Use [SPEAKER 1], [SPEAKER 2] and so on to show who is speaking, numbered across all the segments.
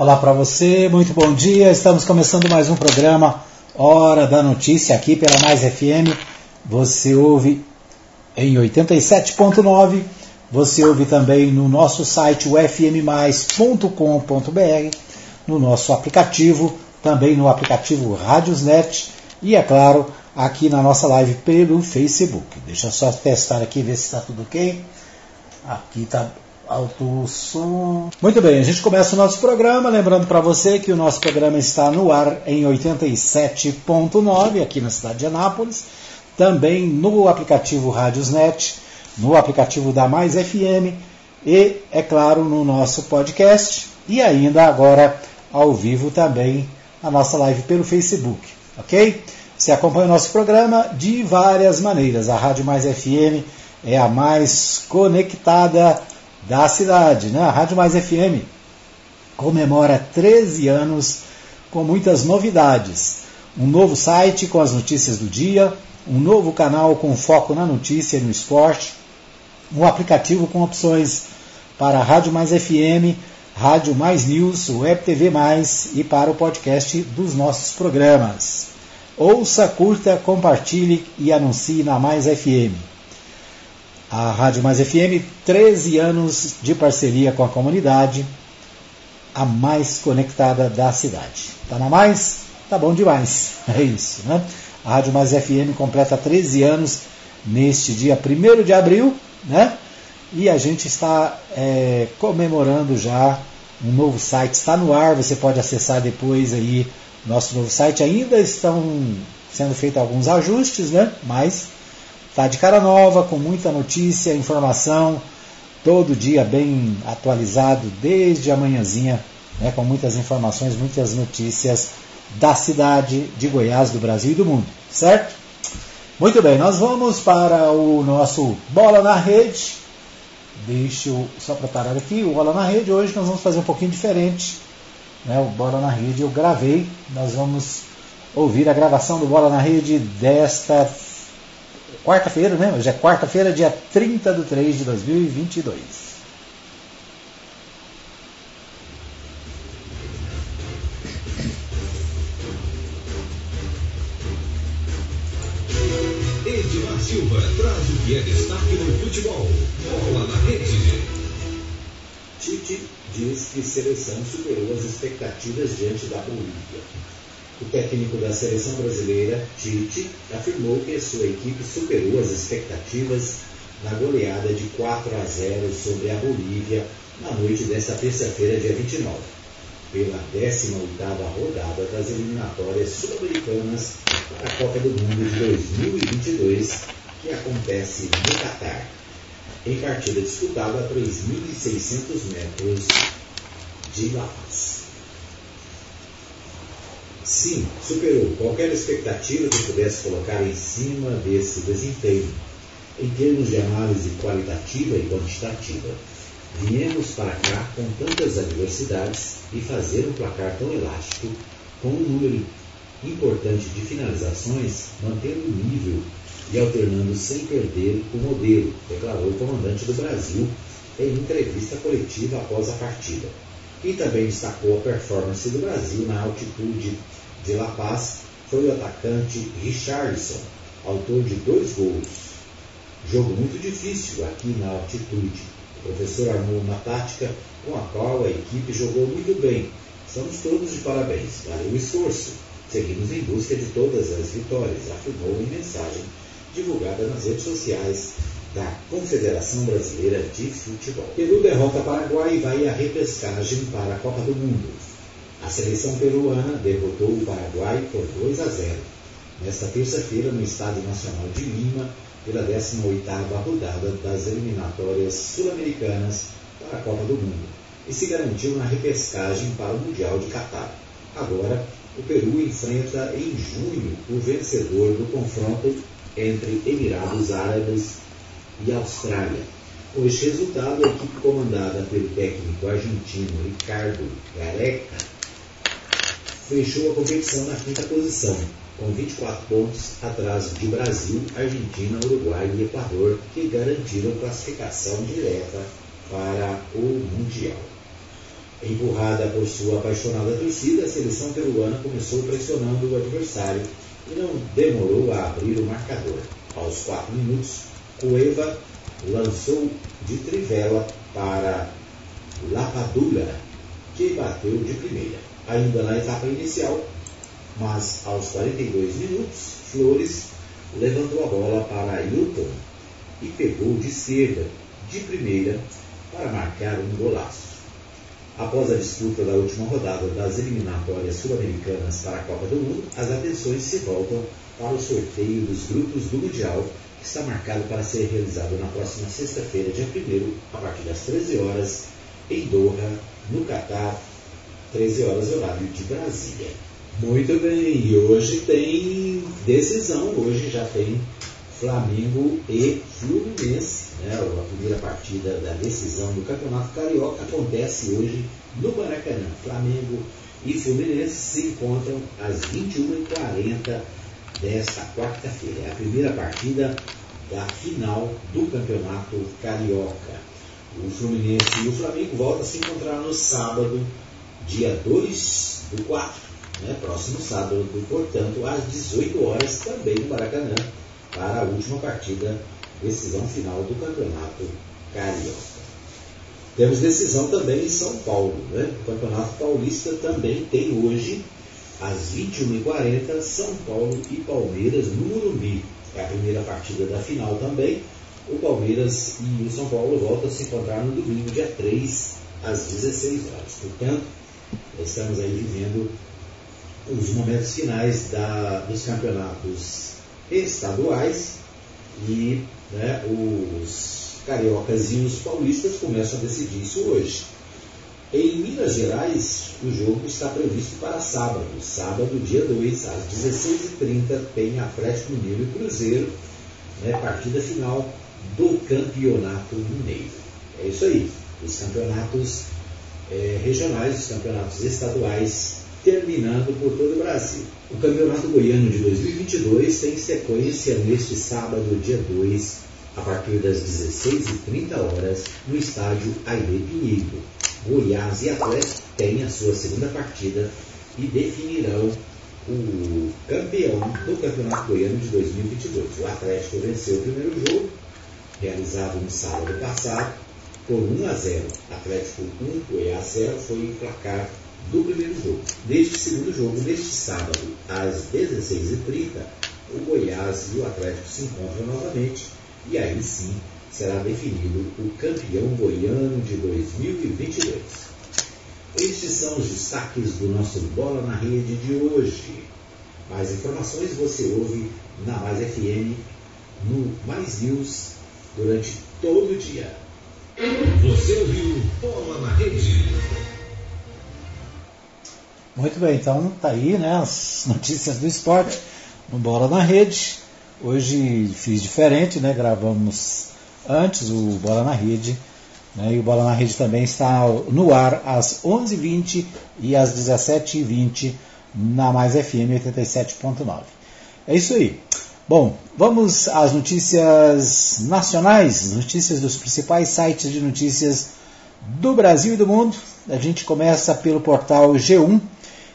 [SPEAKER 1] Olá para você, muito bom dia. Estamos começando mais um programa Hora da Notícia aqui pela Mais FM. Você ouve em 87.9. Você ouve também no nosso site ufmmais.com.br, no nosso aplicativo, também no aplicativo Radiosnet e é claro, aqui na nossa live pelo Facebook. Deixa eu só testar aqui ver se está tudo ok. Aqui está alto som. Muito bem, a gente começa o nosso programa. Lembrando para você que o nosso programa está no ar em 87.9 aqui na cidade de Anápolis. Também no aplicativo Radiosnet, no aplicativo da Mais FM e, é claro, no nosso podcast. E ainda agora ao vivo também a nossa live pelo Facebook, ok? Você acompanha o nosso programa de várias maneiras. A Rádio Mais FM é a mais conectada da cidade. Né? A Rádio Mais FM comemora 13 anos com muitas novidades. Um novo site com as notícias do dia, um novo canal com foco na notícia e no esporte, um aplicativo com opções para a Rádio Mais FM, Rádio Mais News, Web TV Mais e para o podcast dos nossos programas. Ouça, curta, compartilhe e anuncie na Mais FM. A Rádio Mais FM, 13 anos de parceria com a comunidade, a mais conectada da cidade. Tá na mais? Tá bom demais. É isso, né? A Rádio Mais FM completa 13 anos neste dia 1 de abril, né? E a gente está é, comemorando já um novo site, está no ar, você pode acessar depois aí nosso novo site. Ainda estão sendo feitos alguns ajustes, né? Mas Está de cara nova, com muita notícia, informação, todo dia bem atualizado, desde a manhãzinha, né, com muitas informações, muitas notícias da cidade de Goiás, do Brasil e do mundo, certo? Muito bem, nós vamos para o nosso Bola na Rede. Deixa eu só preparar aqui o Bola na Rede. Hoje nós vamos fazer um pouquinho diferente. Né? O Bola na Rede eu gravei. Nós vamos ouvir a gravação do Bola na Rede desta quarta-feira, né? Hoje é quarta-feira, dia 30 de 3 de 2022.
[SPEAKER 2] Edmar Silva traz o que é destaque no futebol. Bola na rede.
[SPEAKER 3] Tite diz que seleção superou as expectativas diante da Bolívia. O técnico da seleção brasileira, Tite, afirmou que sua equipe superou as expectativas na goleada de 4 a 0 sobre a Bolívia na noite desta terça-feira, dia 29, pela 18ª rodada das eliminatórias sul-americanas para a Copa do Mundo de 2022, que acontece no Catar, em partida disputada a 3.600 metros de La Paz. Sim, superou qualquer expectativa que pudesse colocar em cima desse desempenho, em termos de análise qualitativa e quantitativa. Viemos para cá com tantas adversidades e fazer um placar tão elástico, com um número importante de finalizações, mantendo o nível e alternando sem perder o modelo, declarou o comandante do Brasil em entrevista coletiva após a partida. E também destacou a performance do Brasil na altitude de La Paz foi o atacante Richardson, autor de dois gols. Jogo muito difícil aqui na altitude. O professor armou uma tática com a qual a equipe jogou muito bem. Estamos todos de parabéns. Valeu o esforço. Seguimos em busca de todas as vitórias, afirmou em mensagem divulgada nas redes sociais da Confederação Brasileira de Futebol. Peru derrota Paraguai e vai à repescagem para a Copa do Mundo. A seleção peruana derrotou o Paraguai por 2 a 0 nesta terça-feira no Estádio Nacional de Lima pela 18ª rodada das eliminatórias sul-americanas para a Copa do Mundo e se garantiu na repescagem para o Mundial de Catar. Agora, o Peru enfrenta em junho o vencedor do confronto entre Emirados Árabes e Austrália. Com este resultado, a equipe comandada pelo técnico argentino Ricardo Gareca fechou a competição na quinta posição, com 24 pontos atrás de Brasil, Argentina, Uruguai e Equador, que garantiram classificação direta para o Mundial.
[SPEAKER 1] Empurrada por sua apaixonada torcida, a seleção peruana começou pressionando o adversário e não demorou a abrir o marcador. Aos 4 minutos, Cueva lançou de trivela para Lapadula, que bateu de primeira. Ainda na etapa inicial, mas aos 42 minutos, Flores levantou a bola para Hilton e pegou de esquerda, de primeira, para marcar um golaço. Após a disputa da última rodada das eliminatórias sul-americanas para a Copa do Mundo, as atenções se voltam para o sorteio dos grupos do Mundial, que está marcado para ser realizado na próxima sexta-feira, dia 1 a partir das 13 horas, em Doha, no Catar, 13 horas horário de Brasília. Muito bem, e hoje tem decisão, hoje já tem Flamengo e Fluminense. Né? A primeira partida da decisão do Campeonato Carioca acontece hoje no Maracanã. Flamengo e Fluminense se encontram às 21h40 desta quarta-feira. É a primeira partida da final do Campeonato Carioca. O Fluminense e o Flamengo voltam a se encontrar no sábado, dia 2 do 4 né, próximo sábado, portanto, às 18 horas, também no Maracanã, para a última partida, decisão final do Campeonato Carioca. Temos decisão também em São Paulo. Né? O Campeonato Paulista também tem hoje, às 21h40, São Paulo e Palmeiras no Morumbi. É a primeira partida da final também. O Palmeiras e o São Paulo voltam a se encontrar no domingo, dia 3, às 16 horas. Portanto, estamos aí vivendo os momentos finais da, dos campeonatos estaduais e né, os cariocas e os paulistas começam a decidir isso hoje. Em Minas Gerais, o jogo está previsto para sábado. Sábado, dia 2, às 16h30, tem Atlético Mineiro e Cruzeiro, né, partida final do Campeonato Mineiro. É isso aí. Os campeonatos é, regionais, os campeonatos estaduais terminando por todo o Brasil. O Campeonato Goiano de 2022 tem sequência neste sábado, dia 2, a partir das 16h30 horas, no estádio Aire Pinheiro. Goiás e Atlético têm a sua segunda partida e definirão o campeão do Campeonato Goiano de 2022. O Atlético venceu o primeiro jogo, realizado no sábado passado, por 1 a 0. Atlético 1, Goiás 0 foi o placar do primeiro jogo. Neste segundo jogo, neste sábado, às 16h30, o Goiás e o Atlético se encontram novamente e aí sim será definido o campeão goiano de 2022. Estes são os destaques do nosso Bola na Rede de hoje. Mais informações você ouve na Mais FM, no Mais News, durante todo o dia.
[SPEAKER 2] Você ouviu Bola na Rede.
[SPEAKER 4] Muito bem, então tá aí né, as notícias do esporte no Bola na Rede. Hoje fiz diferente, né? Gravamos antes o Bola na Rede. Né, e o Bola na Rede também está no ar às 11h20 e às 17h20 na Mais FM 87.9. É isso aí. Bom, vamos às notícias nacionais, notícias dos principais sites de notícias do Brasil e do mundo. A gente começa pelo portal G1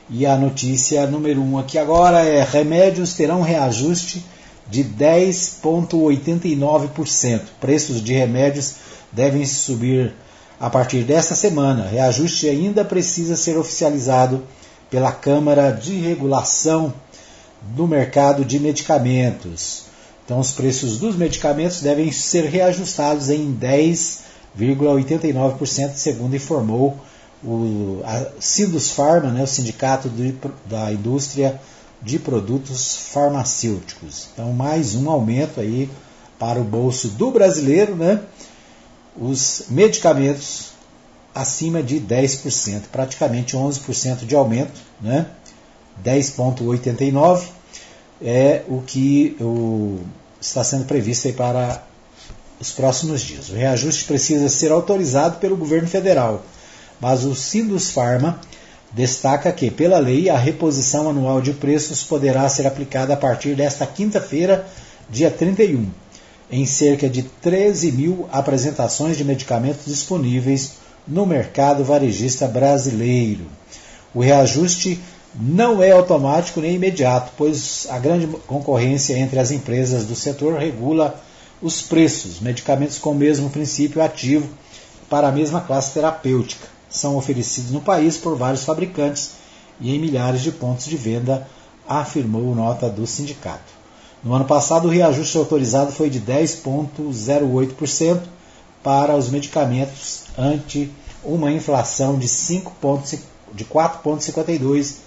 [SPEAKER 4] e a notícia número 1 um aqui agora é: remédios terão reajuste de 10,89%. Preços de remédios devem subir a partir desta semana. Reajuste ainda precisa ser oficializado pela Câmara de Regulação do Mercado de Medicamentos. Então, os preços dos medicamentos devem ser reajustados em 10,89%, segundo informou o a Sindus Pharma, né, o Sindicato de, da Indústria de Produtos Farmacêuticos. Então, mais um aumento aí para o bolso do brasileiro, né? Os medicamentos acima de 10%, praticamente 11% de aumento, né? 10,89 é o que o, está sendo previsto para os próximos dias. O reajuste precisa ser autorizado pelo governo federal mas o Sindus Pharma destaca que, pela lei, a reposição anual de preços poderá ser aplicada a partir desta quinta-feira, dia 31, em cerca de 13 mil apresentações de medicamentos disponíveis
[SPEAKER 1] no mercado varejista brasileiro. O reajuste não é automático nem imediato, pois a grande concorrência entre as empresas do setor regula os preços. Medicamentos com o mesmo princípio ativo para a mesma classe terapêutica são oferecidos no país por vários fabricantes e em milhares de pontos de venda, afirmou nota do sindicato. No ano passado, o reajuste autorizado foi de 10,08% para os medicamentos ante uma inflação de, 5 de 4,52%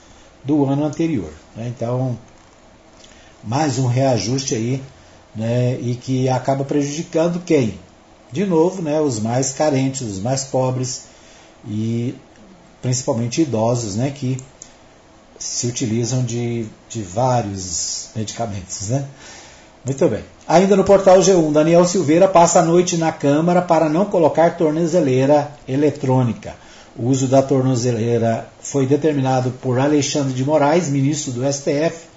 [SPEAKER 1] do ano anterior. Né? Então, mais um reajuste aí, né? e que acaba prejudicando quem? De novo, né? os mais carentes, os mais pobres e principalmente idosos, né? que se utilizam de, de vários medicamentos. Né? Muito bem. Ainda no portal G1, Daniel Silveira passa a noite na Câmara para não colocar tornozeleira eletrônica. O uso da tornozeleira foi determinado por Alexandre de Moraes, ministro do STF.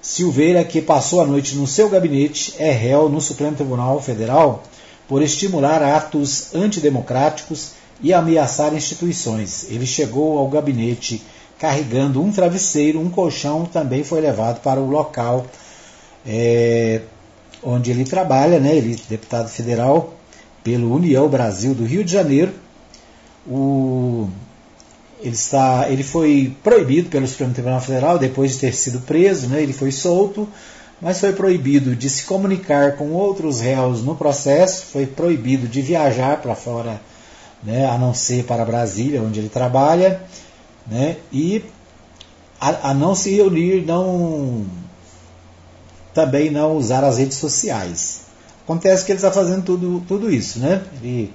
[SPEAKER 1] Silveira, que passou a noite no seu gabinete, é réu no Supremo Tribunal Federal por estimular atos antidemocráticos e ameaçar instituições. Ele chegou ao gabinete carregando um travesseiro, um colchão, também foi levado para o local é, onde ele trabalha, né? Ele é deputado federal pelo União Brasil do Rio de Janeiro. O, ele, está, ele foi proibido pelo Supremo Tribunal Federal depois de ter sido preso, né? ele foi solto, mas foi proibido de se comunicar com outros réus no processo, foi proibido de viajar para fora, né? a não ser para Brasília, onde ele trabalha, né? e a, a não se reunir, não também não usar as redes sociais. Acontece que ele está fazendo tudo, tudo isso, né? Ele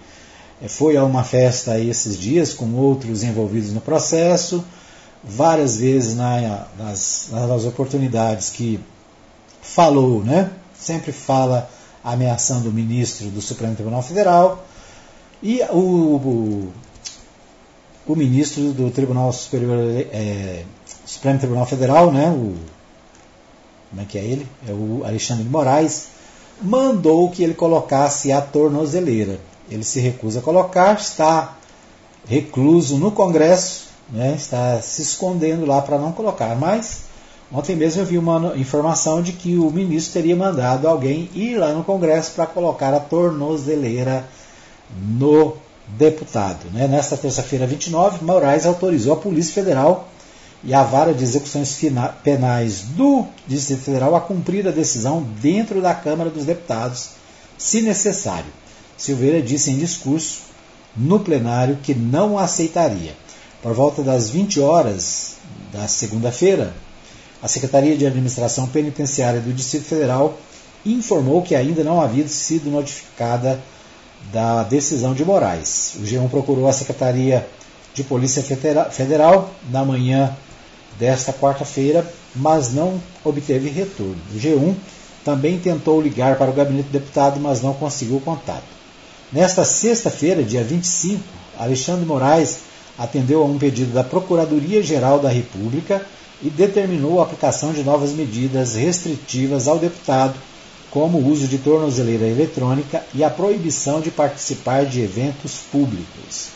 [SPEAKER 1] foi a uma festa esses dias com outros envolvidos no processo, várias vezes na, nas, nas oportunidades que falou, né? Sempre fala ameaçando o ministro do Supremo Tribunal Federal e o, o, o ministro do Tribunal Superior é, Supremo Tribunal Federal, né? O como é que é ele? É o Alexandre de Moraes, mandou que ele colocasse a tornozeleira. Ele se recusa a colocar, está recluso no Congresso, né, está se escondendo lá para não colocar. Mas ontem mesmo eu vi uma informação de que o ministro teria mandado alguém ir lá no Congresso para colocar a tornozeleira no deputado. Né? Nesta terça-feira 29, Moraes autorizou a Polícia Federal e a Vara de Execuções Penais do Distrito Federal a cumprir a decisão dentro da Câmara dos Deputados, se necessário. Silveira disse em discurso no plenário que não aceitaria. Por volta das 20 horas da segunda-feira, a Secretaria de Administração Penitenciária do Distrito Federal informou que ainda não havia sido notificada da decisão de Moraes. O G1 procurou a Secretaria de Polícia Federal na manhã desta quarta-feira, mas não obteve retorno. O G1 também tentou ligar para o gabinete do deputado, mas não conseguiu contato. Nesta sexta-feira, dia 25, Alexandre Moraes atendeu a um pedido da Procuradoria-Geral da República e determinou a aplicação de novas medidas restritivas ao deputado, como o uso de tornozeleira eletrônica e a proibição de participar de eventos públicos.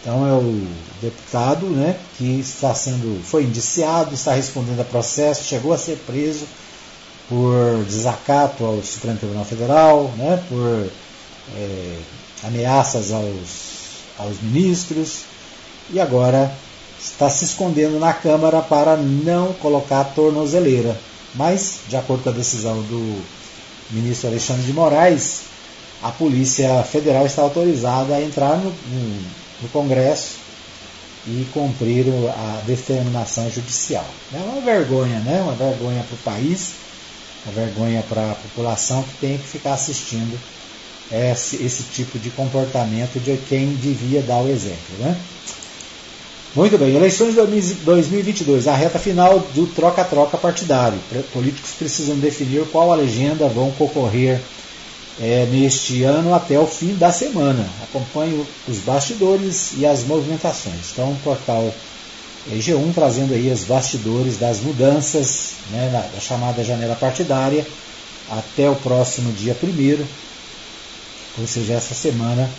[SPEAKER 1] Então é o deputado né, que está sendo, foi indiciado, está respondendo a processo, chegou a ser preso por desacato ao Supremo Tribunal Federal, né, por é, ameaças aos, aos ministros, e agora está se escondendo na Câmara para não colocar a tornozeleira. Mas, de acordo com a decisão do ministro Alexandre de Moraes, a Polícia Federal está autorizada a entrar no, no no Congresso e cumprir a determinação judicial. É uma vergonha, né? Uma vergonha para o país, uma vergonha para a população que tem que ficar assistindo esse, esse tipo de comportamento de quem devia dar o exemplo, né? Muito bem, eleições de 2022, a reta final do troca-troca partidário. Políticos precisam definir qual a legenda vão concorrer é, neste ano até o fim da semana. Acompanhe os bastidores e as movimentações. Então, o portal G1 trazendo aí os bastidores das mudanças né, na, da chamada janela partidária até o próximo dia 1 ou seja, essa semana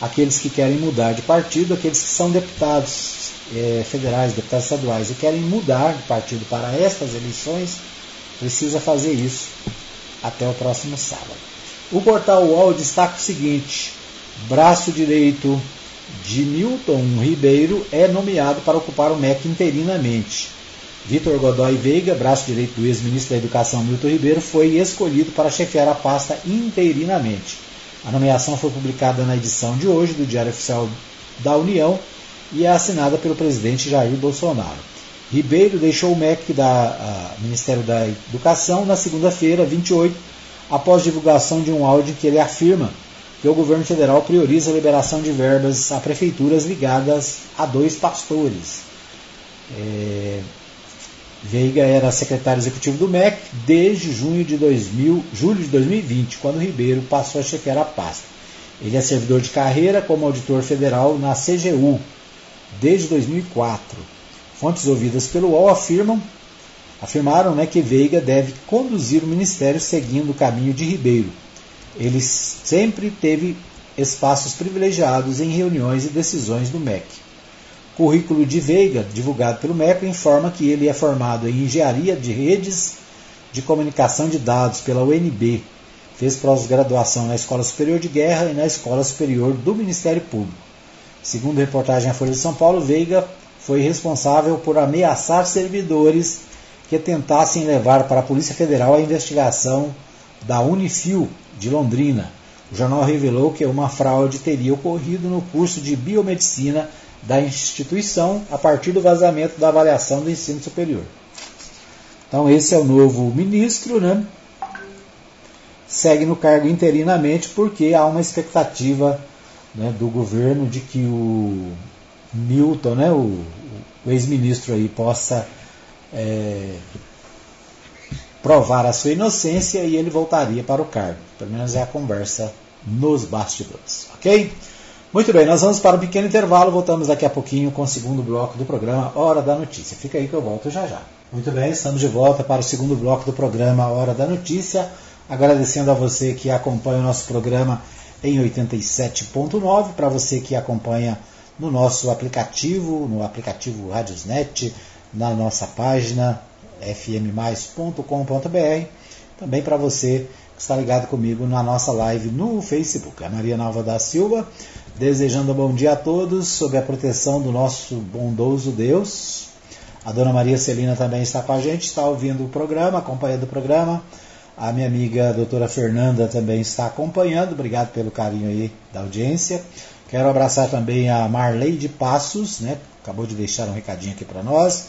[SPEAKER 1] aqueles que querem mudar de partido, aqueles que são deputados é, federais, deputados estaduais e querem mudar de partido para estas eleições, precisa fazer isso até o próximo sábado. O portal UOL destaca o seguinte: braço direito de Milton Ribeiro é nomeado para ocupar o MEC interinamente. Vitor Godoy Veiga, braço direito do ex-ministro da Educação Milton Ribeiro, foi escolhido para chefiar a pasta interinamente. A nomeação foi publicada na edição de hoje do Diário Oficial da União e é assinada pelo presidente Jair Bolsonaro. Ribeiro deixou o MEC da Ministério da Educação na segunda-feira, 28, após divulgação de um áudio que ele afirma que o governo federal prioriza a liberação de verbas a prefeituras ligadas a dois pastores. É, Veiga era secretário executivo do MEC desde junho de 2000, julho de 2020, quando Ribeiro passou a chefiar a pasta. Ele é servidor de carreira como auditor federal na CGU desde 2004. Fontes ouvidas pelo UOL afirmam, afirmaram né, que Veiga deve conduzir o ministério seguindo o caminho de Ribeiro. Ele sempre teve espaços privilegiados em reuniões e decisões do MEC. Currículo de Veiga, divulgado pelo MECO, informa que ele é formado em Engenharia de Redes de Comunicação de Dados pela UNB. Fez pós-graduação na Escola Superior de Guerra e na Escola Superior do Ministério Público. Segundo reportagem à Folha de São Paulo, Veiga foi responsável por ameaçar servidores que tentassem levar para a Polícia Federal a investigação da Unifil de Londrina. O jornal revelou que uma fraude teria ocorrido no curso de biomedicina da instituição a partir do vazamento da avaliação do ensino superior. Então, esse é o novo ministro, né? Segue no cargo interinamente porque há uma expectativa né, do governo de que o Milton, né, o, o ex-ministro aí, possa é, provar a sua inocência e ele voltaria para o cargo. Pelo menos é a conversa nos bastidores, ok? Muito bem, nós vamos para um pequeno intervalo, voltamos daqui a pouquinho com o segundo bloco do programa Hora da Notícia. Fica aí que eu volto já já. Muito bem, estamos de volta para o segundo bloco do programa Hora da Notícia. Agradecendo a você que acompanha o nosso programa em 87.9, para você que acompanha no nosso aplicativo, no aplicativo Radiosnet, na nossa página fmmais.com.br, também para você que está ligado comigo na nossa live no Facebook. A Maria Nova da Silva desejando um bom dia a todos, sob a proteção do nosso bondoso Deus. A dona Maria Celina também está com a gente, está ouvindo o programa, acompanhando o programa. A minha amiga a doutora Fernanda também está acompanhando, obrigado pelo carinho aí da audiência. Quero abraçar também a Marley de Passos, né? acabou de deixar um recadinho aqui para nós,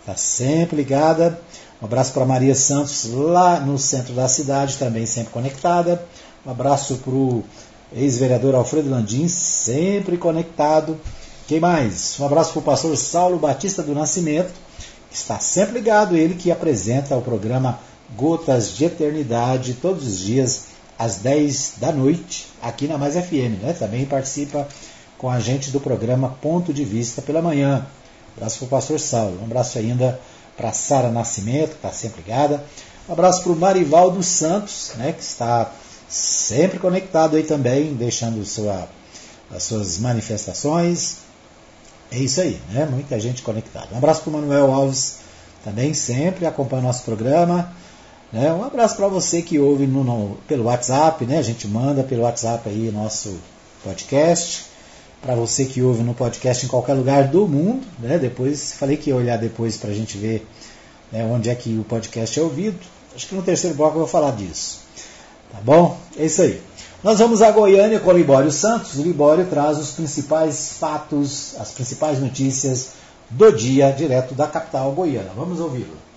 [SPEAKER 1] está sempre ligada. Um abraço para Maria Santos, lá no centro da cidade, também sempre conectada. Um abraço para o ex-vereador Alfredo Landim, sempre conectado. Quem mais? Um abraço para o pastor Saulo Batista do Nascimento, que está sempre ligado, ele que apresenta o programa Gotas de Eternidade todos os dias às 10 da noite, aqui na Mais FM. Né? Também participa com a gente do programa Ponto de Vista pela manhã. Um abraço para o pastor Saulo. Um abraço ainda para Sara Nascimento, que está sempre ligada. Um abraço para o Marivaldo Santos, né, que está sempre conectado aí também, deixando sua, as suas manifestações. É isso aí, né? Muita gente conectada. Um abraço para o Manuel Alves, também sempre acompanha o nosso programa. Né? Um abraço para você que ouve no, no, pelo WhatsApp, né? A gente manda pelo WhatsApp aí nosso podcast. Para você que ouve no podcast em qualquer lugar do mundo, né? Depois falei que ia olhar depois para a gente ver né, onde é que o podcast é ouvido. Acho que no terceiro bloco eu vou falar disso. Tá bom? É isso aí. Nós vamos a Goiânia com o Libório Santos. O Libório traz os principais fatos, as principais notícias do dia, direto da capital goiana. Vamos ouvi-lo.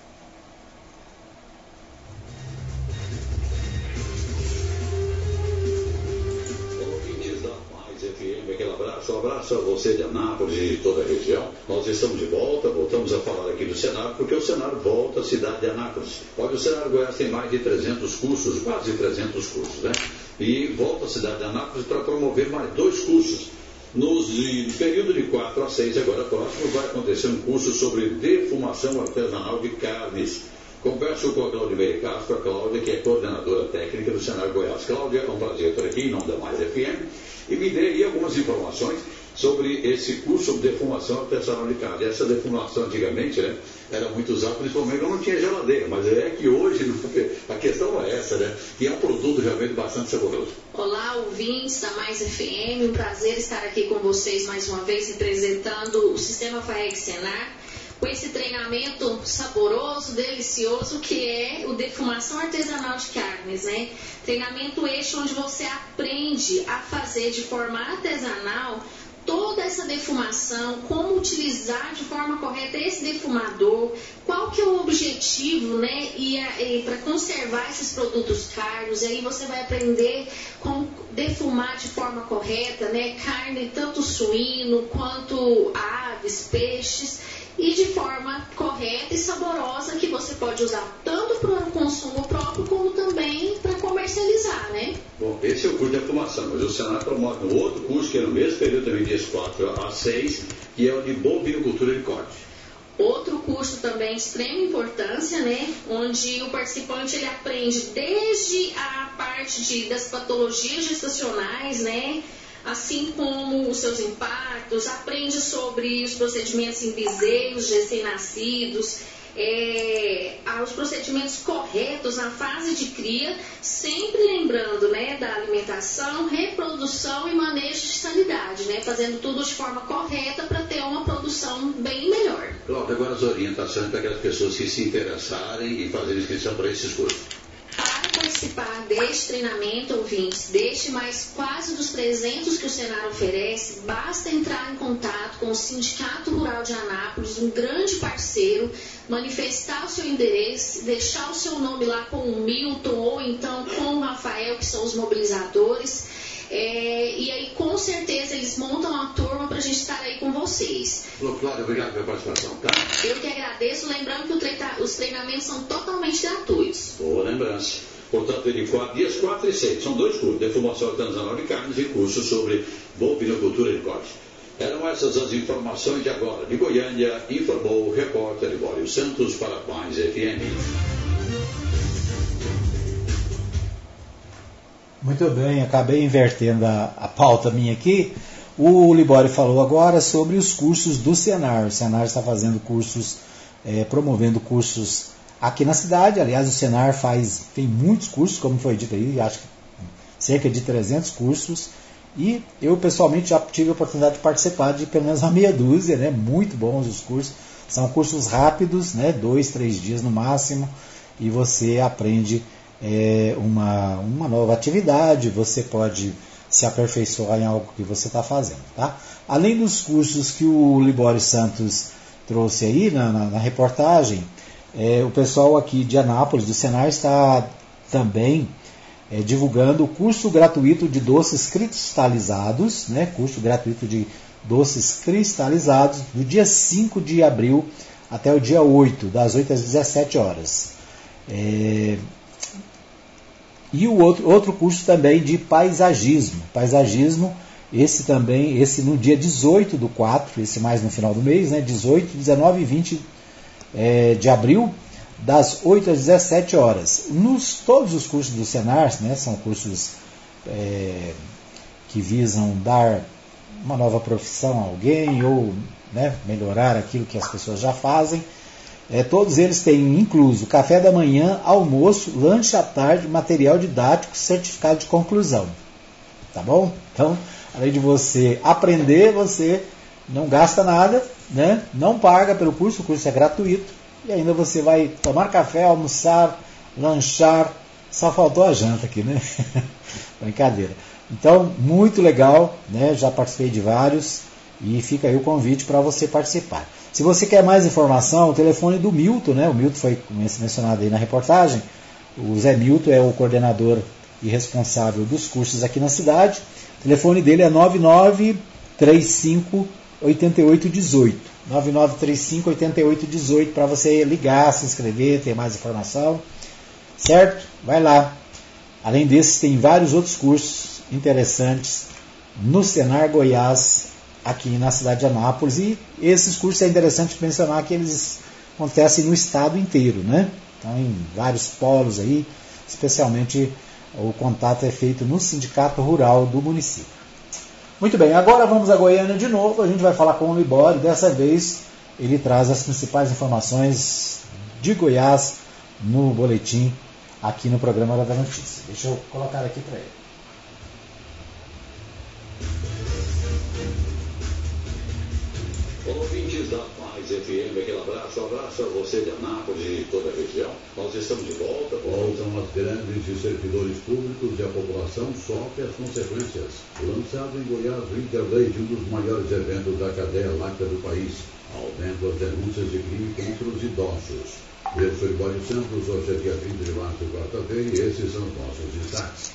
[SPEAKER 5] Anápolis e de toda a região. Nós estamos de volta, voltamos a falar aqui do Senado, porque o Senado volta à cidade de Anápolis. Olha, o Senado Goiás tem mais de 300 cursos, quase 300 cursos, né? E volta à cidade de Anápolis para promover mais dois cursos. No período de 4 a 6, agora próximo, vai acontecer um curso sobre defumação artesanal de carnes Converso com a Cláudia Meire Castro, a Cláudia, que é coordenadora técnica do Senar Goiás. Cláudia, é um prazer estar aqui em nome da Mais FM e me dê aí algumas informações sobre esse curso de defumação artesanal de carne. Essa defumação antigamente né, era muito usada, principalmente quando não tinha geladeira, mas é que hoje a questão é essa, né? Que é um produto realmente bastante saboroso.
[SPEAKER 6] Olá, ouvintes da Mais FM, um prazer estar aqui com vocês mais uma vez representando o Sistema FAEG Senar com esse treinamento saboroso, delicioso, que é o defumação artesanal de carnes, né? Treinamento este onde você aprende a fazer de forma artesanal toda essa defumação, como utilizar de forma correta esse defumador, qual que é o objetivo, né, e, e para conservar esses produtos caros, aí você vai aprender como defumar de forma correta, né, carne tanto suíno quanto aves, peixes, e de forma correta e saborosa que você pode usar tanto para o consumo próprio como também para comercializar, né?
[SPEAKER 5] Bom, esse é o curso de afumação, mas o Senado promove um outro curso que é no mesmo período também, dias 4 a 6, que é o de bovinocultura de corte.
[SPEAKER 6] Outro curso também de extrema importância, né? Onde o participante ele aprende desde a parte de, das patologias gestacionais, né? Assim como os seus impactos, aprende sobre os procedimentos em bezerros recém-nascidos, é, os procedimentos corretos na fase de cria, sempre lembrando né, da alimentação, reprodução e manejo de sanidade, né, fazendo tudo de forma correta para ter uma produção bem melhor.
[SPEAKER 5] Cláudio, agora as orientações para aquelas pessoas que se interessarem e fazer inscrição para esses cursos
[SPEAKER 6] participar deste treinamento, ouvintes, deste mais quase dos 300 que o Senar oferece, basta entrar em contato com o Sindicato Rural de Anápolis, um grande parceiro, manifestar o seu endereço, deixar o seu nome lá com o Milton ou então com o Rafael, que são os mobilizadores. É, e aí, com certeza, eles montam uma turma para a gente estar aí com vocês.
[SPEAKER 5] Cláudio, obrigado pela participação, tá?
[SPEAKER 6] Eu que agradeço, lembrando que treina, os treinamentos são totalmente gratuitos.
[SPEAKER 5] Boa lembrança. Portanto, de quatro, dias 4 e 6. São dois cursos, defumação artesanal de carnes e cursos sobre bovinocultura de corte. Eram essas as informações de agora. De Goiânia, informou o repórter Libório Santos para Paz FM.
[SPEAKER 1] Muito bem, acabei invertendo a, a pauta minha aqui. O Libório falou agora sobre os cursos do Senar. O Senar está fazendo cursos, é, promovendo cursos aqui na cidade. Aliás, o Senar faz, tem muitos cursos, como foi dito aí, acho que cerca de 300 cursos. E eu pessoalmente já tive a oportunidade de participar de pelo menos uma meia dúzia, né? muito bons os cursos. São cursos rápidos, né? dois, três dias no máximo, e você aprende é, uma, uma nova atividade, você pode se aperfeiçoar em algo que você está fazendo. Tá? Além dos cursos que o Libório Santos trouxe aí na, na, na reportagem, é, o pessoal aqui de Anápolis, do Senar, está também é, divulgando o curso gratuito de doces cristalizados, né, curso gratuito de doces cristalizados, do dia 5 de abril até o dia 8, das 8 às 17 horas. É, e o outro, outro curso também de paisagismo. Paisagismo, esse também, esse no dia 18 do 4, esse mais no final do mês, né, 18, 19 e 20 é, de abril, das 8 às 17 horas. Nos, todos os cursos do Senar, né, são cursos é, que visam dar uma nova profissão a alguém ou né, melhorar aquilo que as pessoas já fazem. É, todos eles têm incluso café da manhã, almoço, lanche à tarde, material didático, certificado de conclusão. Tá bom? Então, além de você aprender, você não gasta nada, né? não paga pelo curso, o curso é gratuito, e ainda você vai tomar café, almoçar, lanchar, só faltou a janta aqui, né? Brincadeira. Então, muito legal, né? já participei de vários, e fica aí o convite para você participar. Se você quer mais informação, o telefone do Milton, né? o Milton foi mencionado aí na reportagem, o Zé Milton é o coordenador e responsável dos cursos aqui na cidade. O telefone dele é 9935 8818. 9935 8818 para você ligar, se inscrever, ter mais informação. Certo? Vai lá. Além desses, tem vários outros cursos interessantes no Senar Goiás, aqui na cidade de Anápolis. E esses cursos é interessante mencionar que eles acontecem no estado inteiro, né? Então, em vários polos aí, especialmente o contato é feito no Sindicato Rural do município. Muito bem, agora vamos a Goiânia de novo. A gente vai falar com o Libório. Dessa vez ele traz as principais informações de Goiás no boletim aqui no programa da Notícia. Deixa eu colocar aqui para ele.
[SPEAKER 5] Ouvintes da FM, aquele abraço, um abraço a você de Anápolis e toda a região. Nós estamos de volta.
[SPEAKER 3] Voltam as greves de servidores públicos e a população sofre as consequências. Lançado em Goiás o Interleite, um dos maiores eventos da cadeia láctea do país. Aumento as denúncias de crime contra os idosos. Eu sou Libório Santos, hoje é dia 30 de março, quarta-feira, e esses são os nossos destaques.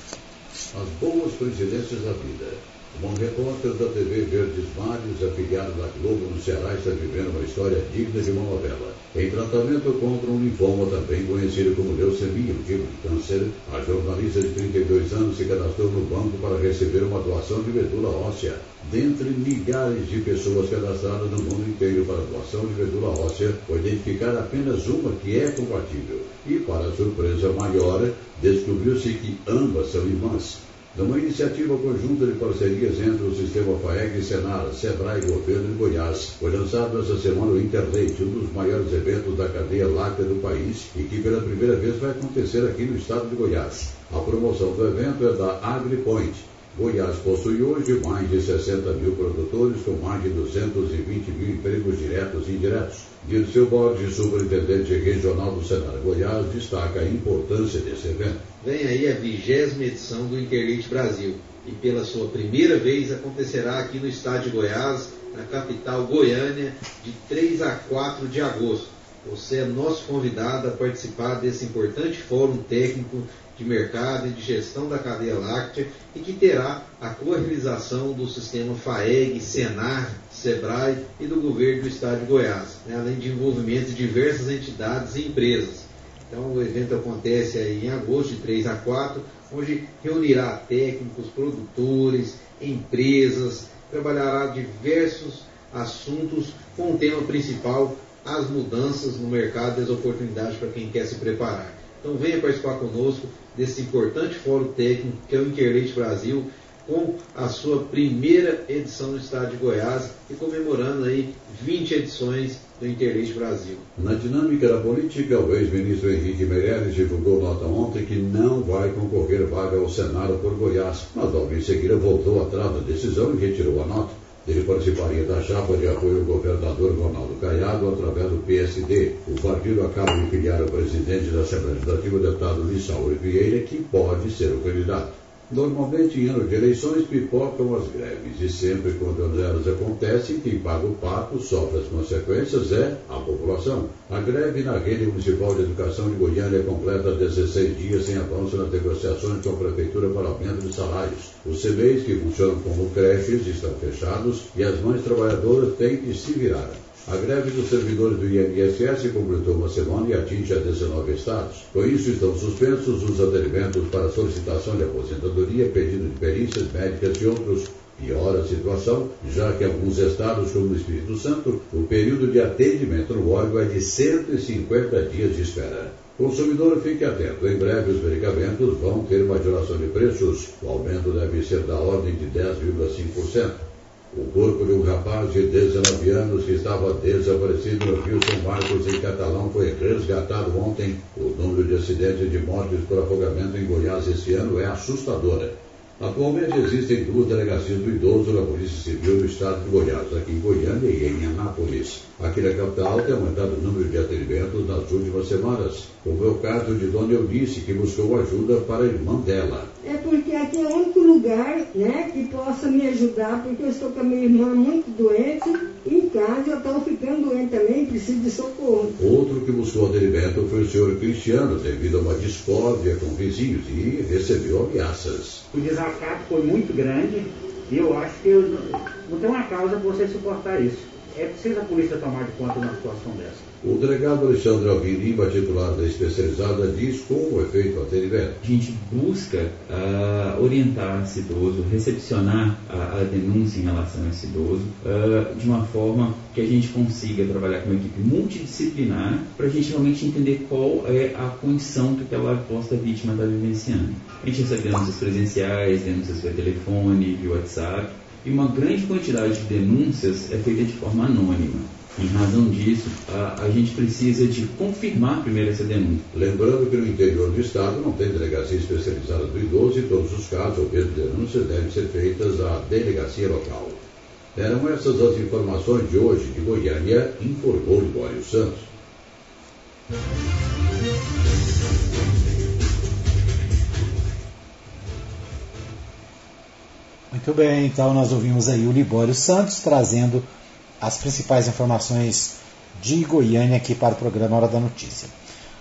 [SPEAKER 3] As boas coincidências da vida. Um repórter da TV Verdes Mares, afiliado da Globo no Ceará, está vivendo uma história digna de uma novela. Em tratamento contra um linfoma também conhecido como leucemia, um tipo de câncer, a jornalista de 32 anos se cadastrou no banco para receber uma doação de medula óssea. Dentre milhares de pessoas cadastradas no mundo inteiro para doação de medula óssea, foi identificada apenas uma que é compatível. E, para surpresa maior, descobriu-se que ambas são irmãs. Numa iniciativa conjunta de parcerias entre o Sistema FAEG, Senar, Sebrae e Governo de Goiás, foi lançado essa semana o Interleite, um dos maiores eventos da cadeia láctea do país e que pela primeira vez vai acontecer aqui no estado de Goiás. A promoção do evento é da AgriPoint, Goiás possui hoje mais de 60 mil produtores com mais de 220 mil empregos diretos e indiretos. Dirceu Borges, superintendente regional do Senado Goiás, destaca a importância desse evento.
[SPEAKER 7] Vem aí a vigésima edição do Interlite Brasil e pela sua primeira vez acontecerá aqui no estado de Goiás, na capital Goiânia, de 3 a 4 de agosto. Você é nosso convidado a participar desse importante fórum técnico de mercado e de gestão da cadeia láctea e que terá a co-realização do sistema FAEG, Senar, SEBRAE e do governo do estado de Goiás, né, além de envolvimento de diversas entidades e empresas. Então o evento acontece em agosto, de 3 a 4, onde reunirá técnicos, produtores, empresas, trabalhará diversos assuntos com o tema principal as mudanças no mercado e as oportunidades para quem quer se preparar. Então venha participar conosco desse importante fórum técnico que é o Interleite Brasil, com a sua primeira edição no estado de Goiás e comemorando aí 20 edições do Interleite Brasil.
[SPEAKER 3] Na dinâmica da política, o ex-ministro Henrique Meirelles divulgou nota ontem que não vai concorrer vaga ao Senado por Goiás, mas logo em seguida voltou atrás da decisão e retirou a nota. Ele participaria da chapa de apoio ao governador Ronaldo Caiado através do PSD. O partido acaba de filiar o presidente da Assembleia Legislativa, o deputado Lissauro Vieira, que pode ser o candidato. Normalmente, em ano de eleições, pipocam as greves, e sempre quando elas acontecem, quem paga o pato sofre as consequências é a população. A greve na rede municipal de educação de Goiânia completa 16 dias sem avanço nas negociações com a prefeitura para aumento de salários. Os CBEs, que funcionam como creches, estão fechados e as mães trabalhadoras têm que se virar. A greve dos servidores do INSS completou uma semana e atinge a 19 estados. Com isso, estão suspensos os atendimentos para solicitação de aposentadoria, pedido de perícias médicas e outros. Piora a situação, já que alguns estados, como o Espírito Santo, o período de atendimento no órgão é de 150 dias de espera. Consumidor, fique atento. Em breve, os medicamentos vão ter majoração de preços. O aumento deve ser da ordem de 10,5%. O corpo de um rapaz de 19 anos que estava desaparecido no Rio São Marcos, em Catalão, foi resgatado ontem. O número de acidentes de mortes por afogamento em Goiás esse ano é assustador. Atualmente existem duas delegacias do idoso da Polícia Civil do Estado de Goiás, aqui em Goiânia e em Anápolis. Aqui na capital tem aumentado o número de atendimentos nas últimas semanas, como é o caso de Dona Eunice, que buscou ajuda para a irmã dela.
[SPEAKER 8] É porque aqui é o único lugar né, que possa me ajudar, porque eu estou com a minha irmã muito doente, em estou ficando doente também, preciso de socorro.
[SPEAKER 3] Outro que buscou atendimento foi o senhor Cristiano, devido a uma discórdia com vizinhos, e recebeu ameaças.
[SPEAKER 9] O desacato foi muito grande e eu acho que eu não, não tem uma causa para você suportar isso. É preciso a polícia tomar de conta numa situação dessa.
[SPEAKER 2] O delegado Alexandre Alvirim, titular da especializada, diz como o atendimento.
[SPEAKER 10] A gente busca uh, orientar esse idoso, recepcionar a, a, denúncia em relação a esse idoso, uh, de uma forma que a gente consiga trabalhar com uma equipe multidisciplinar para a gente realmente entender qual é a condição que aquela posta vítima está vivenciando. A gente recebe denúncias presenciais, denúncias via telefone, via WhatsApp, e uma grande quantidade de denúncias é feita de forma anônima. Em razão disso, a, a, gente precisa de confirmar primeiro essa denúncia.
[SPEAKER 2] Lembrando que no interior do Estado não tem delegacia especializada do idoso e todos os casos ou mesmo denúncias devem ser feitas à delegacia local. Eram essas as informações de hoje de Goiânia, informou Libório Santos.
[SPEAKER 1] Muito bem, então nós ouvimos aí o Libório Santos trazendo as principais informações de Goiânia aqui para o programa Hora da Notícia.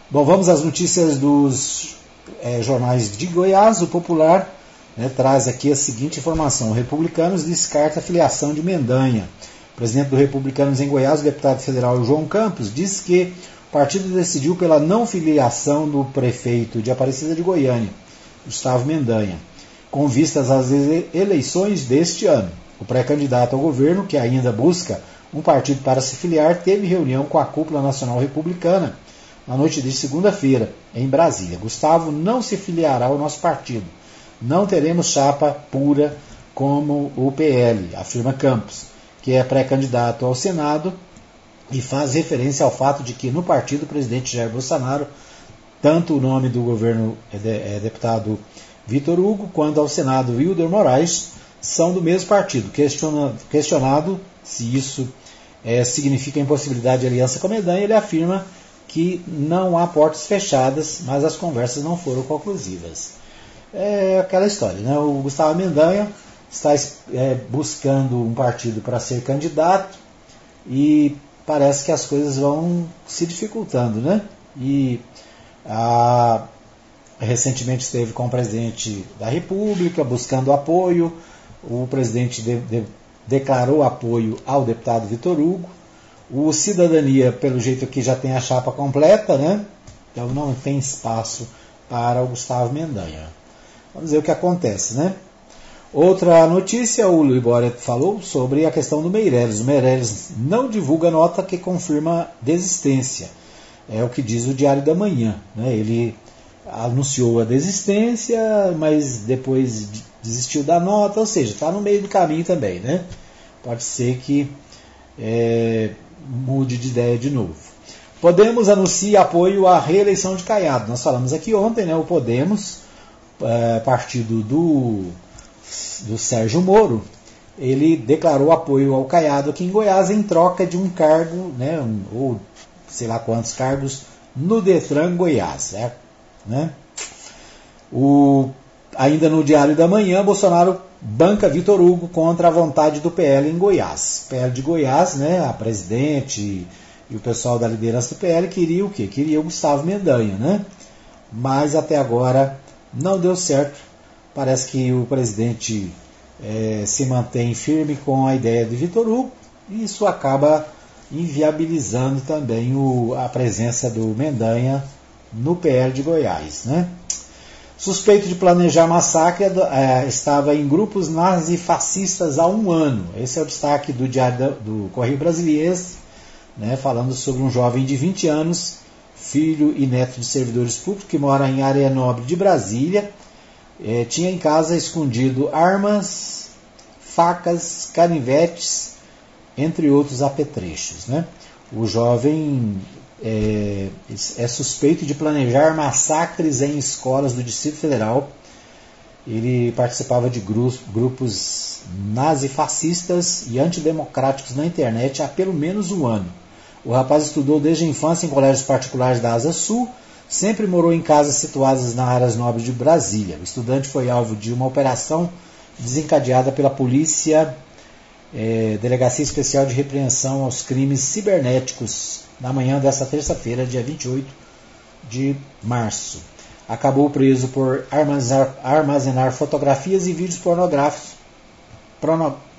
[SPEAKER 1] Bom, vamos às notícias dos é, jornais de Goiás. O Popular né, traz aqui a seguinte informação: Republicanos descarta a filiação de Mendanha. O presidente do Republicanos em Goiás, o deputado federal João Campos, disse que o partido decidiu pela não filiação do prefeito de Aparecida de Goiânia, Gustavo Mendanha, com vistas às eleições deste ano. O pré-candidato ao governo, que ainda busca um partido para se filiar, teve reunião com a cúpula nacional republicana na noite de segunda-feira, em Brasília. Gustavo não se filiará ao nosso partido. Não teremos chapa pura como o PL, afirma Campos, que é pré-candidato ao Senado e faz referência ao fato de que no partido o presidente Jair Bolsonaro, tanto o nome do governo é, é deputado Vitor Hugo, quanto ao Senado Wilder Moraes, são do mesmo partido. Questiona, questionado se isso é, significa a impossibilidade de aliança com a Medanha, ele afirma que não há portas fechadas, mas as conversas não foram conclusivas. É aquela história, né? O Gustavo Mendanha está é, buscando um partido para ser candidato e parece que as coisas vão se dificultando, né? E a, recentemente esteve com o presidente da República buscando apoio, o presidente de, de, declarou apoio ao deputado Vitor Hugo. O Cidadania, pelo jeito aqui, já tem a chapa completa, né? Então não tem espaço para o Gustavo Mendanha. Vamos ver o que acontece, né? Outra notícia, o Libória falou sobre a questão do Meirelles. O Meirelles não divulga nota que confirma desistência. É o que diz o Diário da Manhã. Né? Ele anunciou a desistência, mas depois desistiu da nota, ou seja, está no meio do caminho também, né? Pode ser que é, mude de ideia de novo. Podemos anuncia apoio à reeleição de Caiado. Nós falamos aqui ontem, né? O Podemos, é, partido do, do Sérgio Moro, ele declarou apoio ao Caiado aqui em Goiás em troca de um cargo, né? Um, ou sei lá quantos cargos no Detran Goiás, né? O Ainda no Diário da Manhã, Bolsonaro banca Vitor Hugo contra a vontade do PL em Goiás. PL de Goiás, né, a presidente e o pessoal da liderança do PL queria o quê? Queria o Gustavo Mendanha, né? Mas até agora não deu certo. Parece que o presidente é, se mantém firme com a ideia de Vitor Hugo e isso acaba inviabilizando também o, a presença do Mendanha no PL de Goiás, né? suspeito de planejar massacre, é, estava em grupos nazifascistas há um ano. Esse é o destaque do Diário do Correio Brasileiro, né, falando sobre um jovem de 20 anos, filho e neto de servidores públicos, que mora em área nobre de Brasília. É, tinha em casa escondido armas, facas, canivetes, entre outros apetrechos. Né? O jovem é, é suspeito de planejar massacres em escolas do Distrito Federal. Ele participava de grupos nazifascistas e antidemocráticos na internet há pelo menos um ano. O rapaz estudou desde a infância em colégios particulares da Asa Sul, sempre morou em casas situadas nas áreas nobres de Brasília. O estudante foi alvo de uma operação desencadeada pela polícia, é, Delegacia Especial de Repreensão aos Crimes Cibernéticos, na manhã desta terça-feira, dia 28 de março. Acabou preso por armazenar, armazenar fotografias e vídeos pornográficos,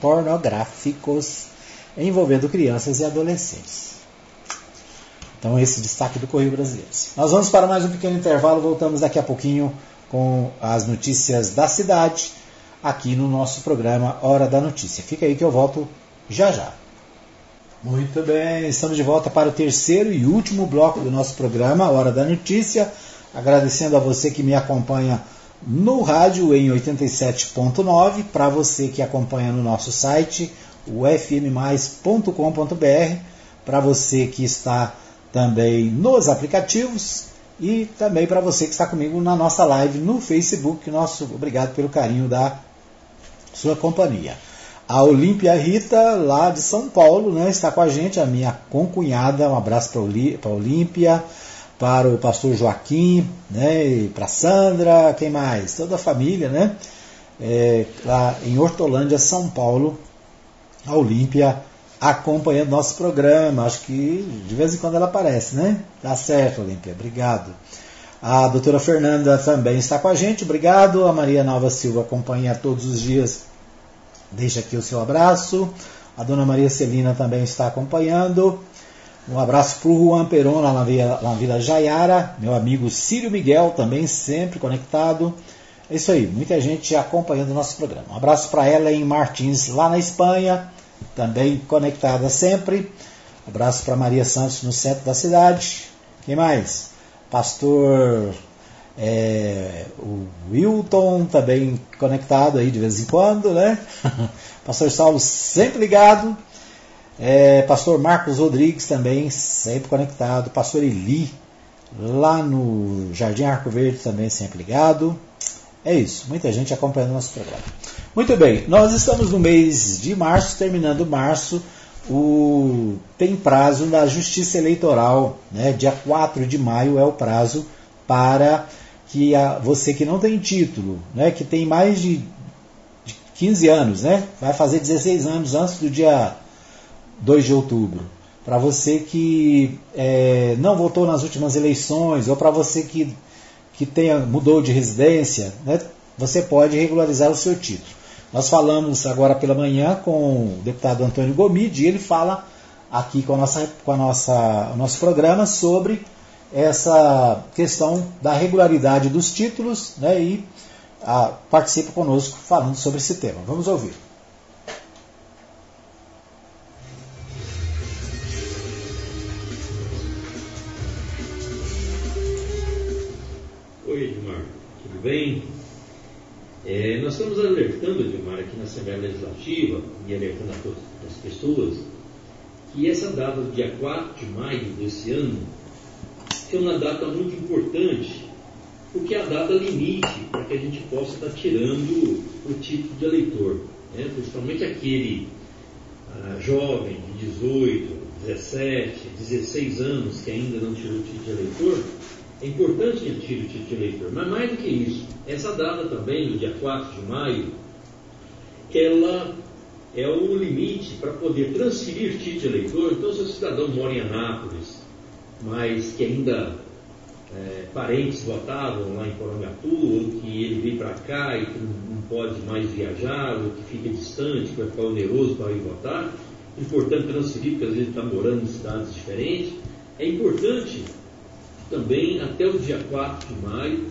[SPEAKER 1] pornográficos envolvendo crianças e adolescentes. Então, esse destaque do Correio Brasileiro. Nós vamos para mais um pequeno intervalo, voltamos daqui a pouquinho com as notícias da cidade, aqui no nosso programa Hora da Notícia. Fica aí que eu volto já já. Muito bem, estamos de volta para o terceiro e último bloco do nosso programa Hora da Notícia. Agradecendo a você que me acompanha no rádio em 87.9, para você que acompanha no nosso site, o fmmais.com.br, para você que está também nos aplicativos e também para você que está comigo na nossa live no Facebook. Nosso obrigado pelo carinho da sua companhia. A Olímpia Rita, lá de São Paulo, né, está com a gente, a minha concunhada. Um abraço para a Olímpia para o pastor Joaquim, né, para Sandra, quem mais? Toda a família, né? É, lá em Hortolândia, São Paulo, a Olímpia acompanhando nosso programa. Acho que de vez em quando ela aparece, né? Tá certo, Olímpia. Obrigado. A doutora Fernanda também está com a gente. Obrigado. A Maria Nova Silva acompanha todos os dias. Deixa aqui o seu abraço. A dona Maria Celina também está acompanhando. Um abraço para o Juan Peron, lá na Vila, Vila Jaiara. Meu amigo Círio Miguel, também sempre conectado. É isso aí, muita gente acompanhando o nosso programa. Um abraço para Ellen Martins, lá na Espanha, também conectada sempre. Um abraço para Maria Santos, no centro da cidade. Quem mais? Pastor é, o Wilton, também conectado aí de vez em quando, né? Pastor Saulo sempre ligado. É, pastor Marcos Rodrigues também, sempre conectado. Pastor Eli, lá no Jardim Arco Verde, também sempre ligado. É isso, muita gente acompanhando nosso programa. Muito bem, nós estamos no mês de março, terminando março. O, tem prazo da Justiça Eleitoral, né? dia 4 de maio é o prazo para que a, você que não tem título, né? que tem mais de, de 15 anos, né? vai fazer 16 anos antes do dia 2 de outubro. Para você que é, não votou nas últimas eleições, ou para você que, que tenha, mudou de residência, né, você pode regularizar o seu título. Nós falamos agora pela manhã com o deputado Antônio Gomide e ele fala aqui com, a nossa, com a nossa, o nosso programa sobre essa questão da regularidade dos títulos né, e a, participa conosco falando sobre esse tema. Vamos ouvir.
[SPEAKER 11] bem? É, nós estamos alertando, Edmar, aqui na Assembleia Legislativa, e alertando a todas as pessoas, que essa data do dia 4 de maio desse ano é uma data muito importante, porque é a data limite para que a gente possa estar tirando o título de eleitor, né? principalmente aquele ah, jovem de 18, 17, 16 anos que ainda não tirou o título de eleitor, é importante que tire o título eleitor, mas mais do que isso, essa data também, do dia 4 de maio, ela é o limite para poder transferir título eleitor. Então, se o cidadão mora em Anápolis, mas que ainda é, parentes votavam lá em Porangatu, ou que ele veio para cá e que não pode mais viajar, ou que fica distante, que vai ficar oneroso para ir votar, importante transferir, porque às vezes está morando em cidades diferentes. É importante também até o dia 4 de maio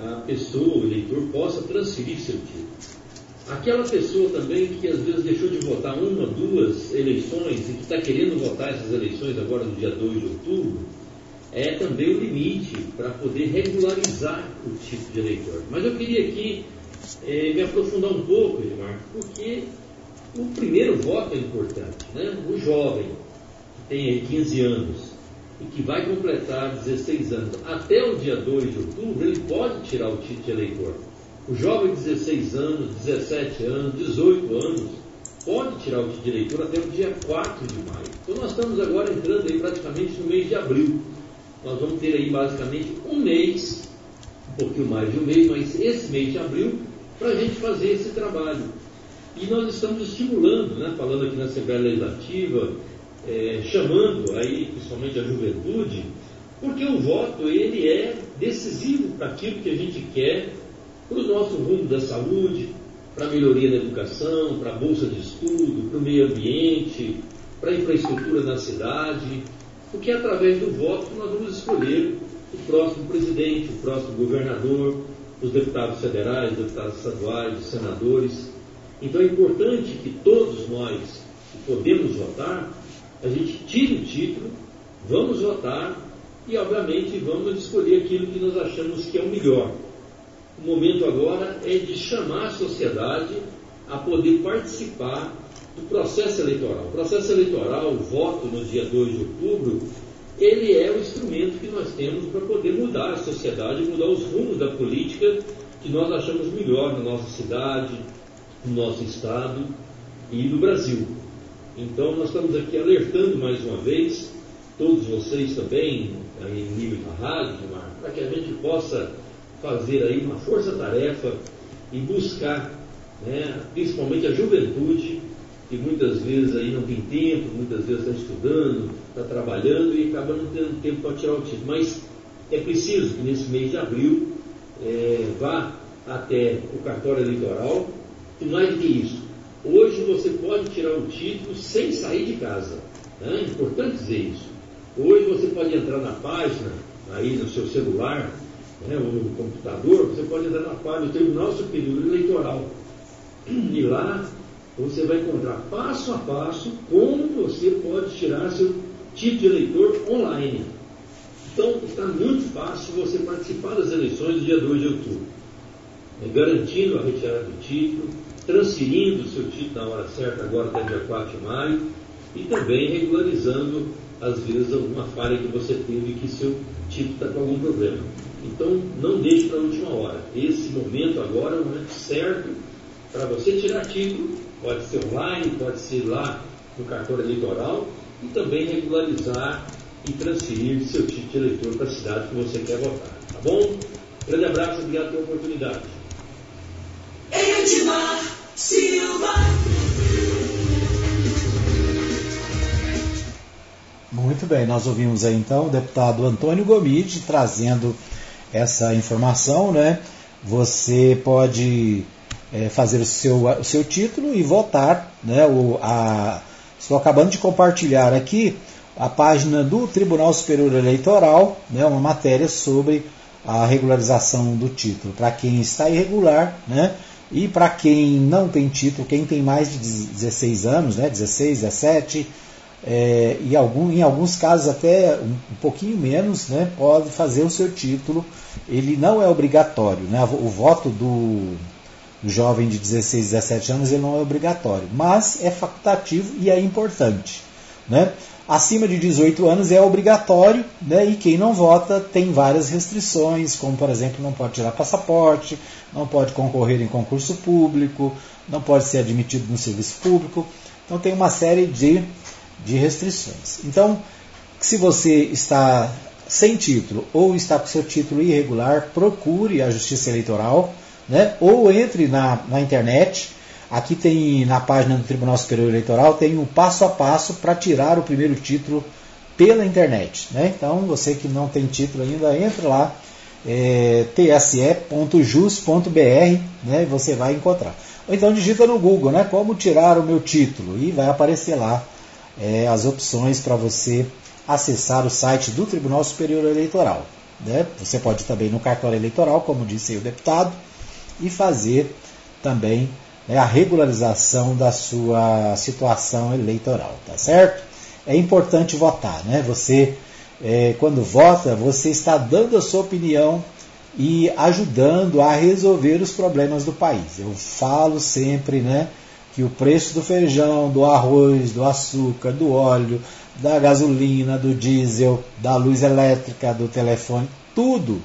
[SPEAKER 11] a pessoa, o eleitor, possa transferir seu título. Aquela pessoa também que às vezes deixou de votar uma, duas eleições e que está querendo votar essas eleições agora no dia 2 de outubro, é também o limite para poder regularizar o título de eleitor. Mas eu queria aqui é, me aprofundar um pouco, Edmar, porque o primeiro voto é importante. Né? O jovem, que tem 15 anos, e que vai completar 16 anos até o dia 2 de outubro, ele pode tirar o título de eleitor. O jovem de 16 anos, 17 anos, 18 anos, pode tirar o título de eleitor até o dia 4 de maio. Então nós estamos agora entrando aí praticamente no mês de abril. Nós vamos ter aí basicamente um mês, um pouquinho mais de um mês, mas esse mês de abril, para a gente fazer esse trabalho. E nós estamos estimulando, né, falando aqui na Assembleia Legislativa, é, chamando aí principalmente a juventude, porque o voto ele é decisivo para aquilo que a gente quer, para o nosso rumo da saúde, para a melhoria da educação, para a bolsa de estudo, para o meio ambiente, para a infraestrutura na cidade, porque é através do voto que nós vamos escolher o próximo presidente, o próximo governador, os deputados federais, deputados estaduais, os senadores. Então é importante que todos nós que podemos votar, a gente tire o título, vamos votar e, obviamente, vamos escolher aquilo que nós achamos que é o melhor. O momento agora é de chamar a sociedade a poder participar do processo eleitoral. O processo eleitoral, o voto no dia 2 de outubro, ele é o instrumento que nós temos para poder mudar a sociedade, mudar os rumos da política que nós achamos melhor na nossa cidade, no nosso estado e no Brasil. Então, nós estamos aqui alertando mais uma vez, todos vocês também, aí em nível da rádio, para que a gente possa fazer aí uma força-tarefa e buscar, né, principalmente a juventude, que muitas vezes aí não tem tempo, muitas vezes está estudando, está trabalhando e acaba não tendo tempo para tirar o título. Mas é preciso que nesse mês de abril é, vá até o cartório eleitoral e mais do que isso, hoje você pode tirar o título sem sair de casa. Né? É importante dizer isso. Hoje você pode entrar na página, aí no seu celular, né, ou no computador, você pode entrar na página do Tribunal Superior Eleitoral. E lá você vai encontrar passo a passo como você pode tirar seu título de eleitor online. Então, está muito fácil você participar das eleições do dia 2 de outubro, né, garantindo a retirada do título, transferindo o seu título na hora certa, agora até dia 4 de maio, e também regularizando, às vezes, alguma falha que você teve que seu título está com algum problema. Então, não deixe para a última hora. Esse momento agora é o momento certo para você tirar título pode ser online, pode ser lá no cartório eleitoral e também regularizar e transferir seu título de eleitor para a cidade que você quer votar. Tá bom? Grande abraço, obrigado pela oportunidade. Edmar Silva.
[SPEAKER 1] Muito bem, nós ouvimos aí então o deputado Antônio Gomide trazendo essa informação, né? Você pode é, fazer o seu, o seu título e votar. Né, o, a, estou acabando de compartilhar aqui a página do Tribunal Superior Eleitoral, né, uma matéria sobre a regularização do título. Para quem está irregular, né, e para quem não tem título, quem tem mais de 16 anos, né, 16, 17, é, e algum, em alguns casos até um, um, pouquinho menos, né, pode fazer o seu título. Ele não é obrigatório. Né, o voto do, jovem de 16, 17 anos ele não é obrigatório, mas é facultativo e é importante. Né? Acima de 18 anos é obrigatório né? e quem não vota tem várias restrições, como por exemplo não pode tirar passaporte, não pode concorrer em concurso público, não pode ser admitido no serviço público. Então tem uma série de, de restrições. Então, se você está sem título ou está com seu título irregular, procure a Justiça Eleitoral né? ou entre na, na internet. Aqui tem na página do Tribunal Superior Eleitoral tem um passo a passo para tirar o primeiro título pela internet. Né? Então você que não tem título ainda, entra lá é, tse.jus.br né, você vai encontrar. Ou então digita no Google, né, como tirar o meu título e vai aparecer lá é, as opções para você acessar o site do Tribunal Superior Eleitoral. Né? Você pode também no cartório eleitoral, como disse o deputado, e fazer também né, a regularização da sua situação eleitoral, tá certo? É importante votar, né? Você, é, quando vota, você está dando a sua opinião e ajudando a resolver os problemas do país. Eu falo sempre, né? que o preço do feijão, do arroz, do açúcar, do óleo, da gasolina, do diesel, da luz elétrica, do telefone, tudo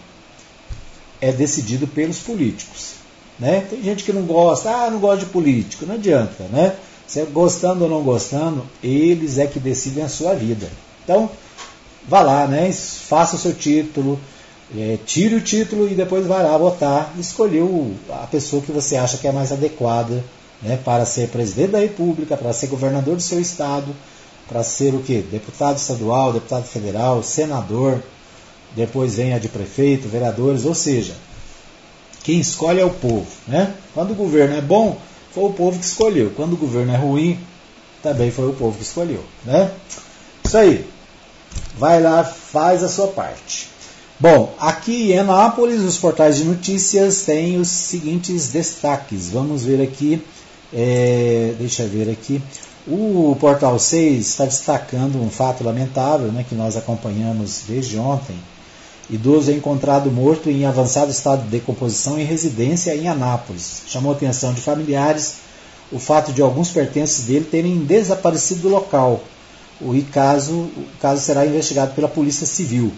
[SPEAKER 1] é decidido pelos políticos. Né? Tem gente que não gosta, ah, não gosta de político, não adianta, né? Você gostando ou não gostando, eles é que decidem a sua vida. Então, vá lá, né? Faça o seu título, é, tire o título e depois vai lá votar, escolher o, a pessoa que você acha que é mais adequada né, para ser presidente da República, para ser governador do seu estado, para ser o que? Deputado estadual, deputado federal, senador, depois vem a de prefeito, vereadores, ou seja, quem escolhe é o povo. Né? Quando o governo é bom, foi o povo que escolheu. Quando o governo é ruim, também foi o povo que escolheu. Né? Isso aí. Vai lá, faz a sua parte. Bom, aqui em Anápolis, os portais de notícias têm os seguintes destaques. Vamos ver aqui. É, deixa eu ver aqui. O Portal 6 está destacando um fato lamentável né, que nós acompanhamos desde ontem Idoso é encontrado morto em avançado estado de decomposição em residência em Anápolis. Chamou a atenção de familiares o fato de alguns pertences dele terem desaparecido do local. O caso, o caso será investigado pela Polícia Civil.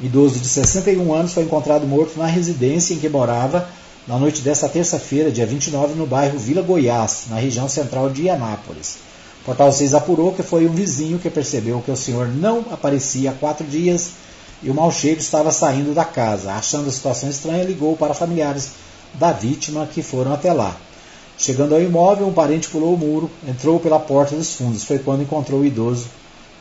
[SPEAKER 1] Idoso de 61 anos foi encontrado morto na residência em que morava na noite desta terça-feira, dia 29, no bairro Vila Goiás, na região central de Anápolis. O Portal 6 apurou que foi um vizinho que percebeu que o senhor não aparecia há quatro dias e o mau cheiro estava saindo da casa. Achando a situação estranha, ligou para familiares da vítima que foram até lá. Chegando ao imóvel, um parente pulou o muro, entrou pela porta dos fundos. Foi quando encontrou o idoso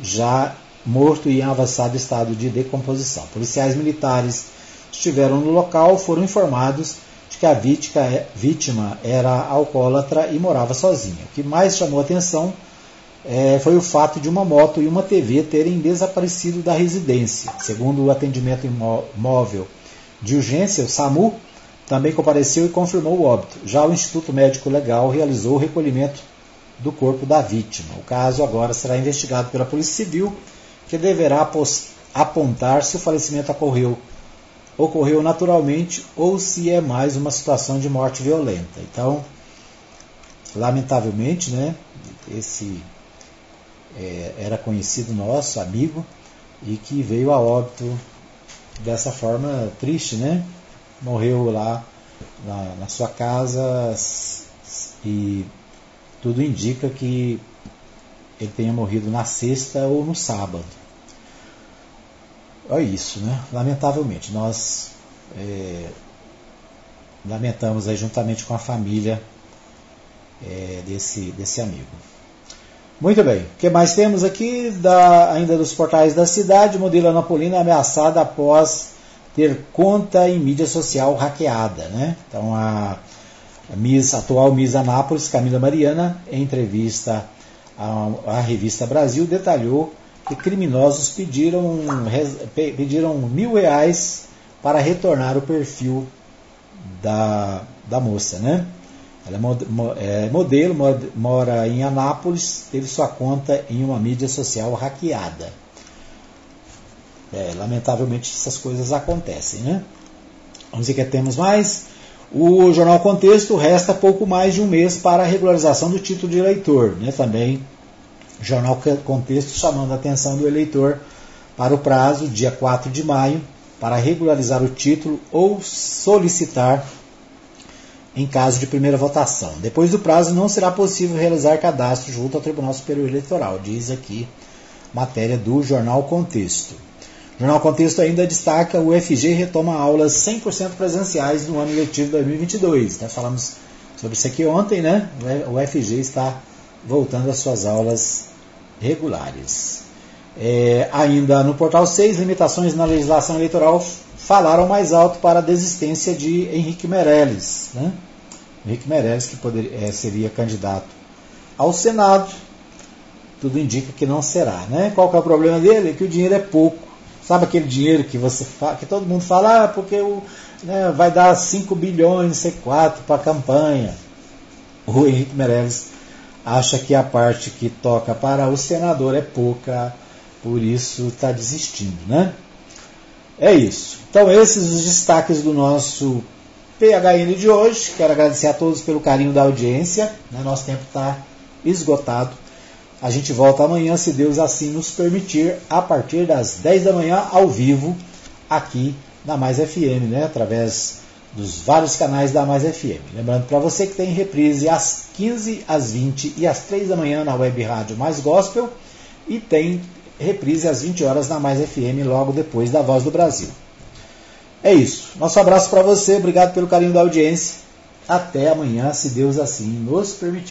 [SPEAKER 1] já morto e em avançado estado de decomposição. Policiais militares estiveram no local, foram informados de que a vítima era alcoólatra e morava sozinha. O que mais chamou atenção é, foi o fato de uma moto e uma TV terem desaparecido da residência. Segundo o atendimento móvel de urgência, o SAMU também compareceu e confirmou o óbito. Já o Instituto Médico Legal realizou o recolhimento do corpo da vítima. O caso agora será investigado pela Polícia Civil, que deverá apontar se o falecimento ocorreu, ocorreu naturalmente ou se é mais uma situação de morte violenta. Então, lamentavelmente, né, esse é, era conhecido nosso, amigo, e que veio a óbito dessa forma triste, né? Morreu lá na, na sua casa e tudo indica que ele tenha morrido na sexta ou no sábado. É isso, né? Lamentavelmente, nós é, lamentamos aí juntamente com a família é, desse, desse amigo. Muito bem. O que mais temos aqui? Da, ainda dos portais da cidade. Modelo Anapolina ameaçada após ter conta em mídia social hackeada. Né? Então, a, a Miss, atual Miss Anápolis, Camila Mariana, em entrevista à, à revista Brasil, detalhou que criminosos pediram, pediram mil reais para retornar o perfil da, da moça. Né? Ela é, é modelo, mora em Anápolis, teve sua conta em uma mídia social hackeada. É, lamentavelmente essas coisas acontecem, né? Vamos ver que temos mais. O Jornal Contexto resta pouco mais de um mês para a regularização do título de eleitor. Né? Também Jornal Contexto chamando a atenção do eleitor para o prazo, dia 4 de maio, para regularizar o título ou solicitar em caso de primeira votação. Depois do prazo, não será possível realizar cadastro junto ao Tribunal Superior Eleitoral, diz aqui matéria do Jornal Contexto. O Jornal Contexto ainda destaca o UFG retoma aulas 100% presenciais no ano letivo 2022. Né? Falamos sobre isso aqui ontem, né? O UFG está voltando às suas aulas regulares. É, ainda no portal 6, limitações na legislação eleitoral falaram mais alto para a desistência de Henrique Meirelles. Né? Henrique Meirelles, que poderia, é, seria candidato ao Senado, tudo indica que não será. Né? Qual que é o problema dele? Que o dinheiro é pouco. Sabe aquele dinheiro que você que todo mundo fala, ah, porque o, né, vai dar 5 bilhões, C4 para a campanha. O Henrique Meirelles acha que a parte que toca para o senador é pouca, por isso está desistindo. Né? É isso. Então, esses os destaques do nosso PHN de hoje. Quero agradecer a todos pelo carinho da audiência. Né? Nosso tempo está esgotado. A gente volta amanhã, se Deus assim nos permitir, a partir das 10 da manhã, ao vivo, aqui na Mais FM, né? através dos vários canais da Mais FM. Lembrando para você que tem reprise às 15, às 20 e às 3 da manhã na web rádio Mais Gospel e tem reprise às 20 horas na Mais FM, logo depois da Voz do Brasil. É isso. Nosso abraço para você, obrigado pelo carinho da audiência. Até amanhã, se Deus assim nos permitir.